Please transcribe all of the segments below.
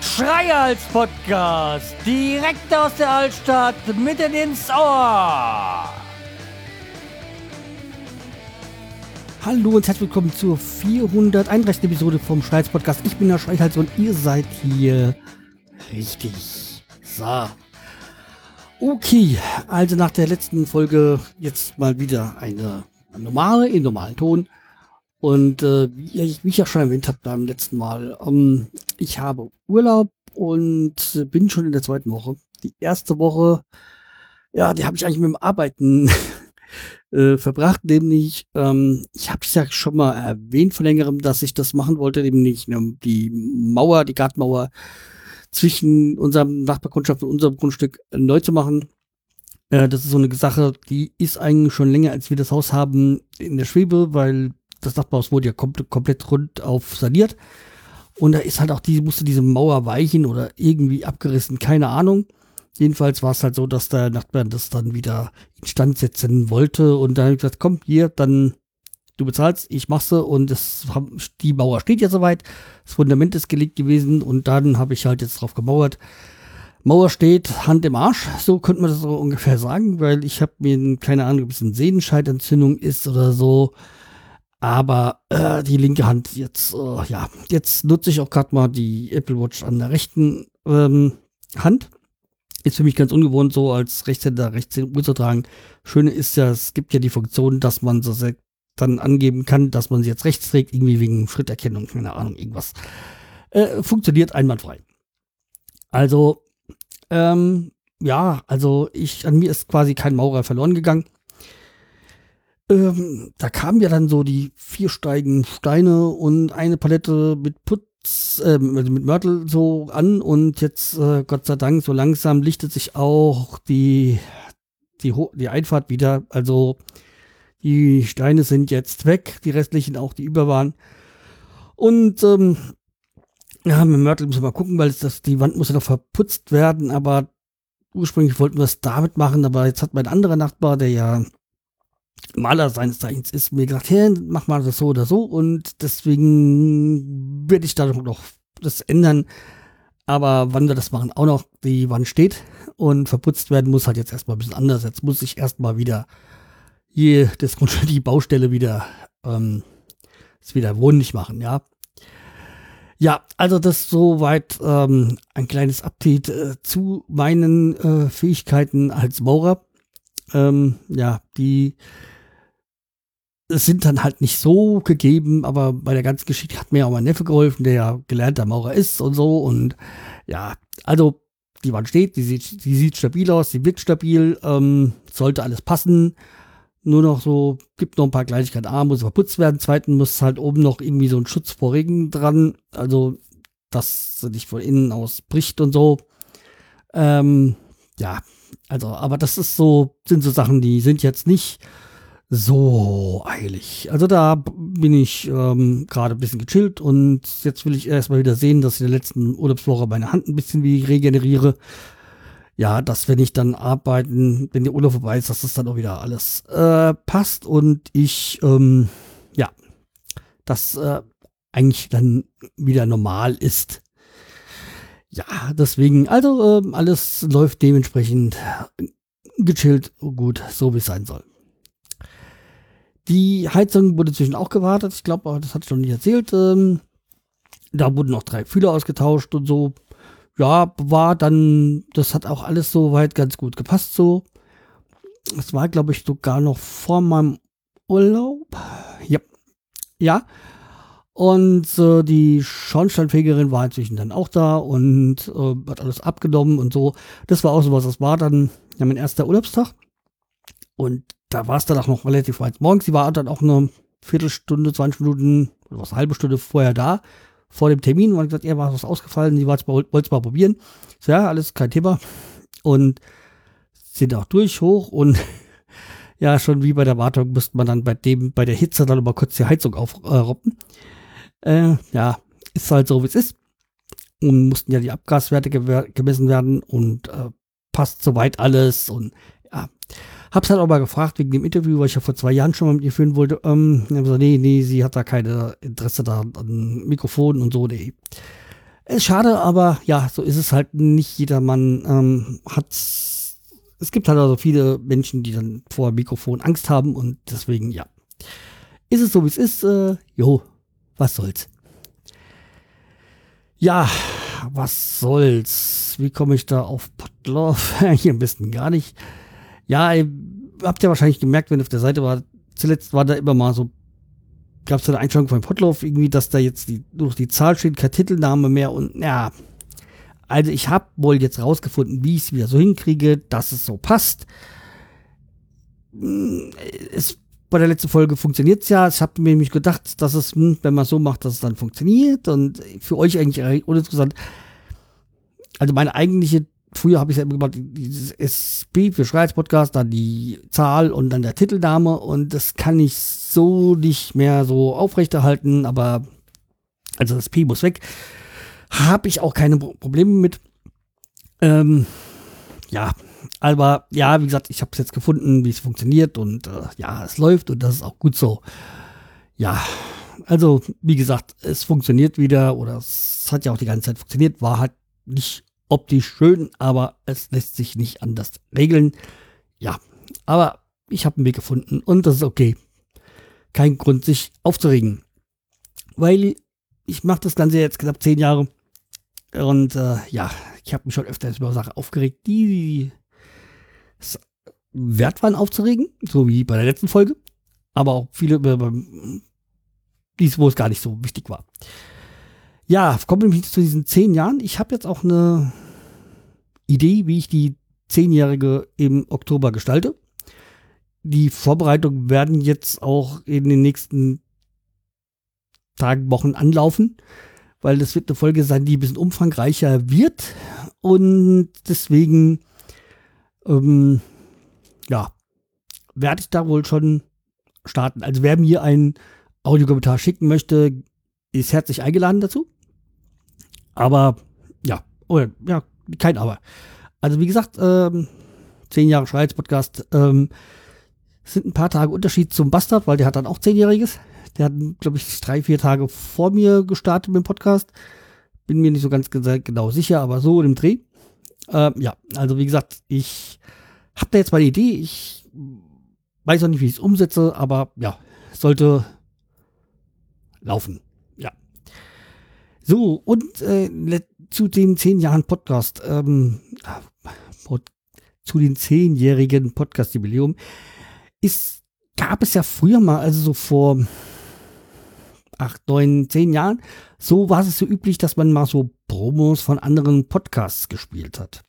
Schreihals Podcast, direkt aus der Altstadt, mitten ins Ohr. Hallo und herzlich willkommen zur 431. Episode vom Schreihals Podcast. Ich bin der Schreihals und ihr seid hier richtig. So. Okay, also nach der letzten Folge jetzt mal wieder eine normale, in normalen Ton. Und äh, wie, ich, wie ich ja schon erwähnt habe beim letzten Mal, ähm, ich habe Urlaub und bin schon in der zweiten Woche. Die erste Woche, ja, die habe ich eigentlich mit dem Arbeiten äh, verbracht, nämlich, ähm, ich habe es ja schon mal erwähnt vor längerem, dass ich das machen wollte, nämlich ne, die Mauer, die Gartenmauer zwischen unserem Nachbargrundstück und unserem Grundstück neu zu machen. Äh, das ist so eine Sache, die ist eigentlich schon länger, als wir das Haus haben, in der Schwebe, weil das Dachbaus wurde ja kom komplett rund auf saniert. Und da ist halt auch die, musste diese Mauer weichen oder irgendwie abgerissen, keine Ahnung. Jedenfalls war es halt so, dass der Nachbar das dann wieder instand setzen wollte und dann ich gesagt, komm, hier, dann du bezahlst, ich mach's und das, die Mauer steht ja soweit, das Fundament ist gelegt gewesen und dann habe ich halt jetzt drauf gemauert. Mauer steht, Hand im Arsch, so könnte man das so ungefähr sagen, weil ich habe mir keine Ahnung, ob es eine Sehnenscheidentzündung ist oder so. Aber äh, die linke Hand jetzt, äh, ja, jetzt nutze ich auch gerade mal die Apple Watch an der rechten ähm, Hand. Ist für mich ganz ungewohnt, so als Rechtshänder Rechtshänder Uhr zu tragen. Schöne ist ja, es gibt ja die Funktion, dass man so dann angeben kann, dass man sie jetzt rechts trägt, irgendwie wegen Schritterkennung, keine Ahnung, irgendwas. Äh, funktioniert einwandfrei. Also, ähm, ja, also ich, an mir ist quasi kein Maurer verloren gegangen. Ähm, da kamen ja dann so die vier Steigen Steine und eine Palette mit Putz, äh, mit Mörtel so an und jetzt, äh, Gott sei Dank, so langsam lichtet sich auch die, die, die Einfahrt wieder. Also die Steine sind jetzt weg, die restlichen auch, die über waren. Und ähm, ja, mit Mörtel müssen wir mal gucken, weil das, die Wand muss ja noch verputzt werden, aber ursprünglich wollten wir es damit machen, aber jetzt hat mein anderer Nachbar, der ja Maler seines Zeichens ist, mir gesagt, hey, mach mal das so oder so und deswegen werde ich da noch das ändern. Aber wann wir das machen, auch noch, die Wand steht und verputzt werden muss halt jetzt erstmal ein bisschen anders. Jetzt muss ich erstmal wieder hier das Grundstück, die Baustelle wieder, ähm, das wieder wohnlich machen, ja. Ja, also das soweit ähm, ein kleines Update äh, zu meinen äh, Fähigkeiten als Maurer. Ähm, ja, die sind dann halt nicht so gegeben, aber bei der ganzen Geschichte hat mir auch mein Neffe geholfen, der ja gelernter Maurer ist und so. Und ja, also die Wand steht, die sieht, die sieht stabil aus, die wirkt stabil, ähm, sollte alles passen. Nur noch so, gibt noch ein paar Kleinigkeiten. A, muss verputzt werden. Zweitens muss halt oben noch irgendwie so ein Schutz vor Regen dran. Also, dass sie nicht von innen aus bricht und so. Ähm, ja, also, aber das ist so, sind so Sachen, die sind jetzt nicht so eilig. Also da bin ich ähm, gerade ein bisschen gechillt und jetzt will ich erstmal wieder sehen, dass ich in der letzten Urlaubswoche meine Hand ein bisschen wie regeneriere. Ja, dass wenn ich dann arbeiten, wenn der Urlaub vorbei ist, dass das dann auch wieder alles äh, passt und ich, ähm, ja, das äh, eigentlich dann wieder normal ist. Ja, deswegen, also äh, alles läuft dementsprechend gechillt, gut, so wie es sein soll. Die Heizung wurde zwischen auch gewartet. Ich glaube, das hatte ich noch nicht erzählt. Ähm, da wurden noch drei Fühler ausgetauscht und so. Ja, war dann, das hat auch alles so weit ganz gut gepasst so. Es war, glaube ich, sogar noch vor meinem Urlaub. Ja. Ja. Und äh, die Schornsteinfegerin war inzwischen dann auch da und äh, hat alles abgenommen und so. Das war auch so was. Das war dann ja mein erster Urlaubstag. Und da war es dann auch noch relativ weit morgens. Sie war dann auch eine Viertelstunde, 20 Minuten oder was, eine halbe Stunde vorher da, vor dem Termin. Und hat gesagt, er war was ausgefallen, sie wollte es mal probieren. So, ja, alles kein Thema. Und sind auch durch, hoch und ja, schon wie bei der Wartung müsste man dann bei dem, bei der Hitze dann mal kurz die Heizung aufroppen. Äh, ja, ist halt so, wie es ist. Und mussten ja die Abgaswerte gemessen werden und äh, passt soweit alles und ja, Hab's halt auch mal gefragt wegen dem Interview, was ich ja vor zwei Jahren schon mal mit ihr führen wollte. Ähm, dann gesagt, nee, nee, sie hat da keine Interesse da an Mikrofonen und so, nee. Ist schade, aber ja, so ist es halt. Nicht jedermann ähm, hat. Es gibt halt also viele Menschen, die dann vor Mikrofon Angst haben und deswegen, ja. Ist es so, wie es ist? Äh, jo, was soll's. Ja, was soll's? Wie komme ich da auf Potlauf? Hier am besten gar nicht. Ja, ihr habt ja wahrscheinlich gemerkt, wenn ihr auf der Seite war, zuletzt war da immer mal so, gab es da eine Einstellung von Potlauf, irgendwie, dass da jetzt die, durch die Zahl steht, kein Titelname mehr und ja. Also ich habe wohl jetzt rausgefunden, wie ich es wieder so hinkriege, dass es so passt. Hm, es, bei der letzten Folge funktioniert es ja. Ich habe mir nämlich gedacht, dass es, hm, wenn man so macht, dass es dann funktioniert. Und für euch eigentlich uninteressant. Also meine eigentliche früher habe ich ja immer gemacht, dieses SB für Schreiz-Podcast, dann die Zahl und dann der Titelname und das kann ich so nicht mehr so aufrechterhalten, aber also das P muss weg. Habe ich auch keine Probleme mit. Ähm, ja, aber ja, wie gesagt, ich habe es jetzt gefunden, wie es funktioniert und äh, ja, es läuft und das ist auch gut so. Ja, also wie gesagt, es funktioniert wieder oder es hat ja auch die ganze Zeit funktioniert, war halt nicht optisch schön, aber es lässt sich nicht anders regeln. Ja, aber ich habe einen Weg gefunden und das ist okay. Kein Grund, sich aufzuregen. Weil ich mache das Ganze jetzt knapp zehn Jahre und äh, ja, ich habe mich schon öfter über Sachen aufgeregt, die es wert waren aufzuregen, so wie bei der letzten Folge, aber auch viele dies, wo es gar nicht so wichtig war. Ja, kommen wir zu diesen zehn Jahren. Ich habe jetzt auch eine Idee, wie ich die Zehnjährige im Oktober gestalte. Die Vorbereitungen werden jetzt auch in den nächsten Tagen, Wochen anlaufen, weil das wird eine Folge sein, die ein bisschen umfangreicher wird. Und deswegen, ähm, ja, werde ich da wohl schon starten. Also wer mir einen Audiokommentar schicken möchte, ist herzlich eingeladen dazu. Aber ja, oder ja, kein Aber. Also wie gesagt, ähm, zehn Jahre Schweiz-Podcast, ähm, sind ein paar Tage Unterschied zum Bastard, weil der hat dann auch zehnjähriges. Der hat, glaube ich, drei, vier Tage vor mir gestartet mit dem Podcast. Bin mir nicht so ganz genau sicher, aber so im Dreh. Ähm, ja, also wie gesagt, ich habe da jetzt mal eine Idee. Ich weiß noch nicht, wie ich es umsetze, aber ja, sollte laufen. So, und äh, zu den zehn Jahren Podcast, ähm, zu den zehnjährigen Podcast-Jubiläum, gab es ja früher mal, also so vor acht, neun, zehn Jahren, so war es so üblich, dass man mal so Promos von anderen Podcasts gespielt hat.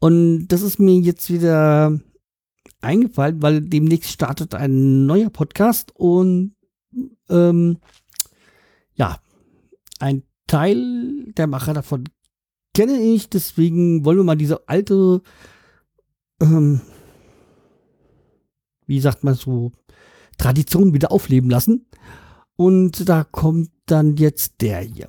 Und das ist mir jetzt wieder eingefallen, weil demnächst startet ein neuer Podcast und ähm, ein Teil der Macher davon kenne ich, deswegen wollen wir mal diese alte, ähm, wie sagt man so, Tradition wieder aufleben lassen. Und da kommt dann jetzt der hier.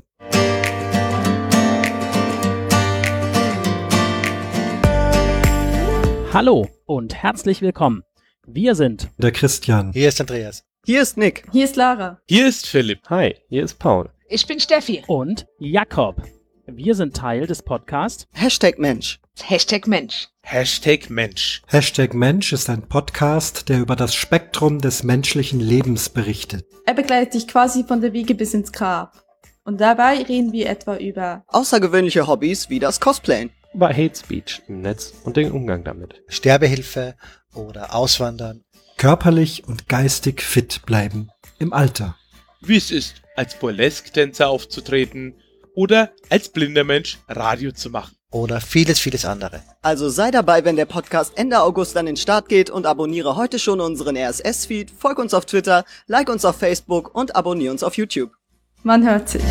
Hallo und herzlich willkommen. Wir sind der Christian. Hier ist Andreas. Hier ist Nick. Hier ist Lara. Hier ist Philipp. Hi, hier ist Paul. Ich bin Steffi. Und Jakob. Wir sind Teil des Podcasts Hashtag Mensch. Hashtag Mensch. Hashtag Mensch. Hashtag Mensch ist ein Podcast, der über das Spektrum des menschlichen Lebens berichtet. Er begleitet dich quasi von der Wiege bis ins Grab. Und dabei reden wir etwa über außergewöhnliche Hobbys wie das Cosplayen, über Hate Speech im Netz und den Umgang damit, Sterbehilfe oder Auswandern körperlich und geistig fit bleiben im Alter. Wie es ist, als Burlesque-Tänzer aufzutreten oder als blinder Mensch Radio zu machen. Oder vieles, vieles andere. Also sei dabei, wenn der Podcast Ende August an den Start geht und abonniere heute schon unseren RSS-Feed, folg uns auf Twitter, like uns auf Facebook und abonniere uns auf YouTube. Man hört sich.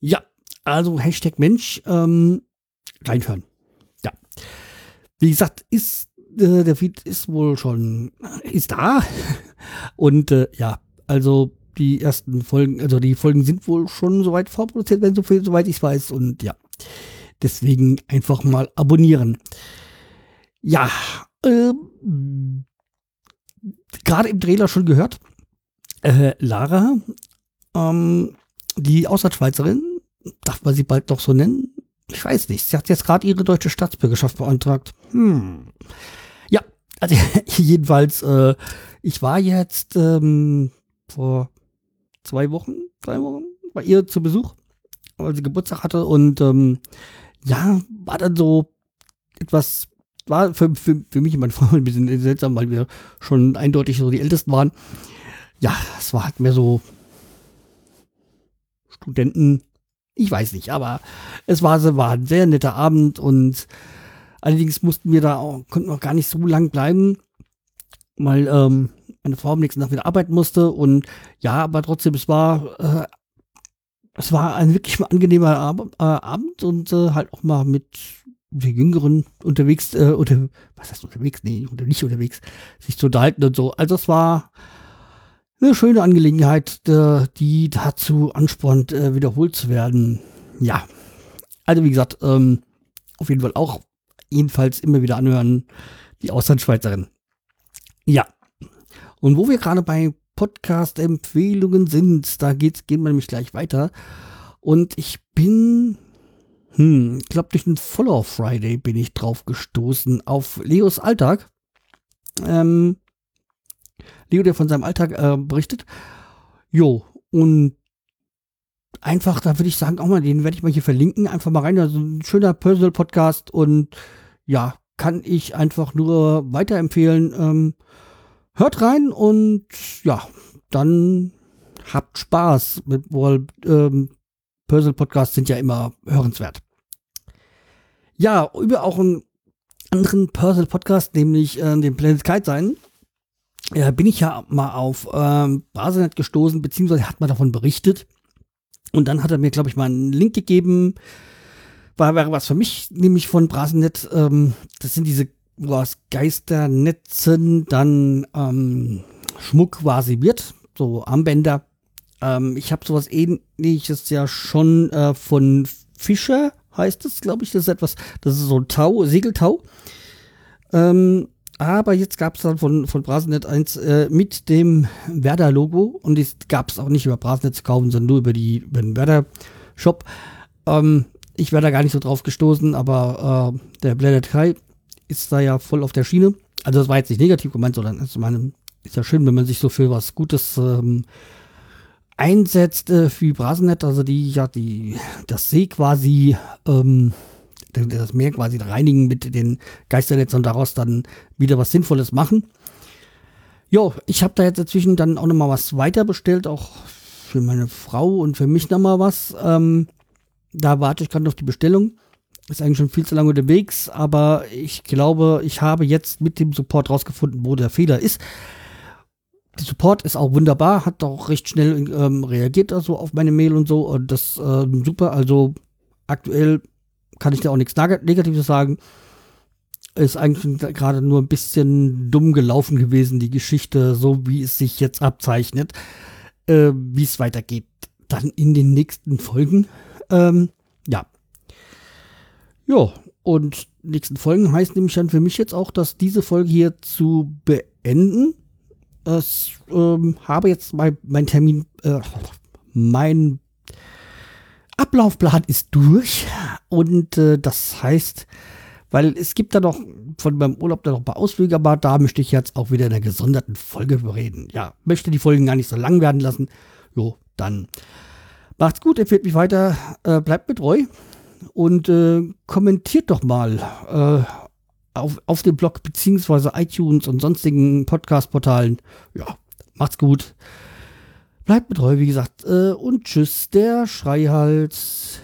Ja, also Hashtag Mensch, ähm, reinhören. Ja. Wie gesagt, ist äh, der Feed ist wohl schon, ist da. Und äh, ja, also die ersten Folgen, also die Folgen sind wohl schon soweit vorproduziert, wenn so viel, soweit ich weiß. Und ja, deswegen einfach mal abonnieren. Ja, ähm, gerade im Trailer schon gehört, äh, Lara, ähm, die Auslandschweizerin, darf man sie bald noch so nennen? Ich weiß nicht. Sie hat jetzt gerade ihre deutsche Staatsbürgerschaft beantragt. Hm. Also jedenfalls, äh, ich war jetzt ähm, vor zwei Wochen, drei Wochen bei ihr zu Besuch, weil sie Geburtstag hatte und ähm, ja, war dann so etwas, war für, für, für mich und meine Frau ein bisschen seltsam, weil wir schon eindeutig so die Ältesten waren. Ja, es war halt mehr so Studenten, ich weiß nicht, aber es war, war ein sehr netter Abend und allerdings mussten wir da auch, konnten auch gar nicht so lang bleiben, weil ähm, meine Frau am nächsten Tag wieder arbeiten musste und ja, aber trotzdem, es war, äh, es war ein wirklich angenehmer Ab äh, Abend und äh, halt auch mal mit den Jüngeren unterwegs, äh, unter, was heißt unterwegs? Nee, unter, nicht unterwegs, sich zu unterhalten und so. Also es war eine schöne Angelegenheit, äh, die dazu anspornt, äh, wiederholt zu werden. Ja, also wie gesagt, ähm, auf jeden Fall auch jedenfalls immer wieder anhören, die Auslandsschweizerin. Ja, und wo wir gerade bei Podcast-Empfehlungen sind, da geht's, gehen wir nämlich gleich weiter. Und ich bin, hm, ich glaube durch den Follow Friday bin ich drauf gestoßen auf Leos Alltag. Ähm, Leo, der von seinem Alltag äh, berichtet. Jo, und einfach, da würde ich sagen, auch mal, den werde ich mal hier verlinken. Einfach mal rein. Also ein schöner Personal-Podcast und ja, kann ich einfach nur weiterempfehlen. Ähm, hört rein und ja, dann habt Spaß. Mit, wohl, ähm, Personal-Podcasts sind ja immer hörenswert. Ja, über auch einen anderen Personal-Podcast, nämlich äh, den Planet Kite sein ja, bin ich ja mal auf ähm, Basenet gestoßen, beziehungsweise hat man davon berichtet. Und dann hat er mir, glaube ich, mal einen Link gegeben. War, wäre was für mich, nämlich von Brasenet. Ähm, das sind diese was Geisternetzen, dann ähm, Schmuck quasi wird, so Armbänder. Ähm, ich habe sowas ähnliches ja schon äh, von Fischer, heißt es, glaube ich. Das ist etwas, das ist so ein Tau, Segeltau. Ähm, aber jetzt gab es dann von, von Brasenet eins äh, mit dem Werder-Logo und das gab es auch nicht über Brasenet zu kaufen, sondern nur über, die, über den Werder-Shop. Ähm, ich wäre da gar nicht so drauf gestoßen, aber äh, der Blended Kai ist da ja voll auf der Schiene. Also das war jetzt nicht negativ gemeint, sondern ist, meine, ist ja schön, wenn man sich so für was Gutes ähm, einsetzt äh, für Brasenet, also die ja die das See quasi ähm, das Meer quasi reinigen mit den Geisternetzen und daraus dann wieder was Sinnvolles machen. Jo, ich habe da jetzt inzwischen dann auch nochmal was weiter bestellt, auch für meine Frau und für mich nochmal was. Ähm, da warte ich gerade auf die Bestellung. Ist eigentlich schon viel zu lange unterwegs, aber ich glaube, ich habe jetzt mit dem Support rausgefunden, wo der Fehler ist. Der Support ist auch wunderbar, hat auch recht schnell ähm, reagiert also auf meine Mail und so. Und das äh, super. Also aktuell kann ich da auch nichts Negatives sagen. Ist eigentlich gerade nur ein bisschen dumm gelaufen gewesen, die Geschichte, so wie es sich jetzt abzeichnet. Äh, wie es weitergeht, dann in den nächsten Folgen. Ähm, ja. Ja, und nächsten Folgen heißt nämlich dann für mich jetzt auch, dass diese Folge hier zu beenden. Ich ähm, habe jetzt mein, mein Termin, äh, mein Ablaufplan ist durch und äh, das heißt, weil es gibt da noch von meinem Urlaub da noch ein paar Ausflüge, aber da möchte ich jetzt auch wieder in einer gesonderten Folge reden. Ja, möchte die Folgen gar nicht so lang werden lassen. Jo, dann macht's gut, empfehlt mich weiter, äh, bleibt mit treu und äh, kommentiert doch mal äh, auf, auf dem Blog beziehungsweise iTunes und sonstigen Podcast-Portalen. Ja, macht's gut. Bleibt mit treu, wie gesagt. Äh, und tschüss, der Schreihals.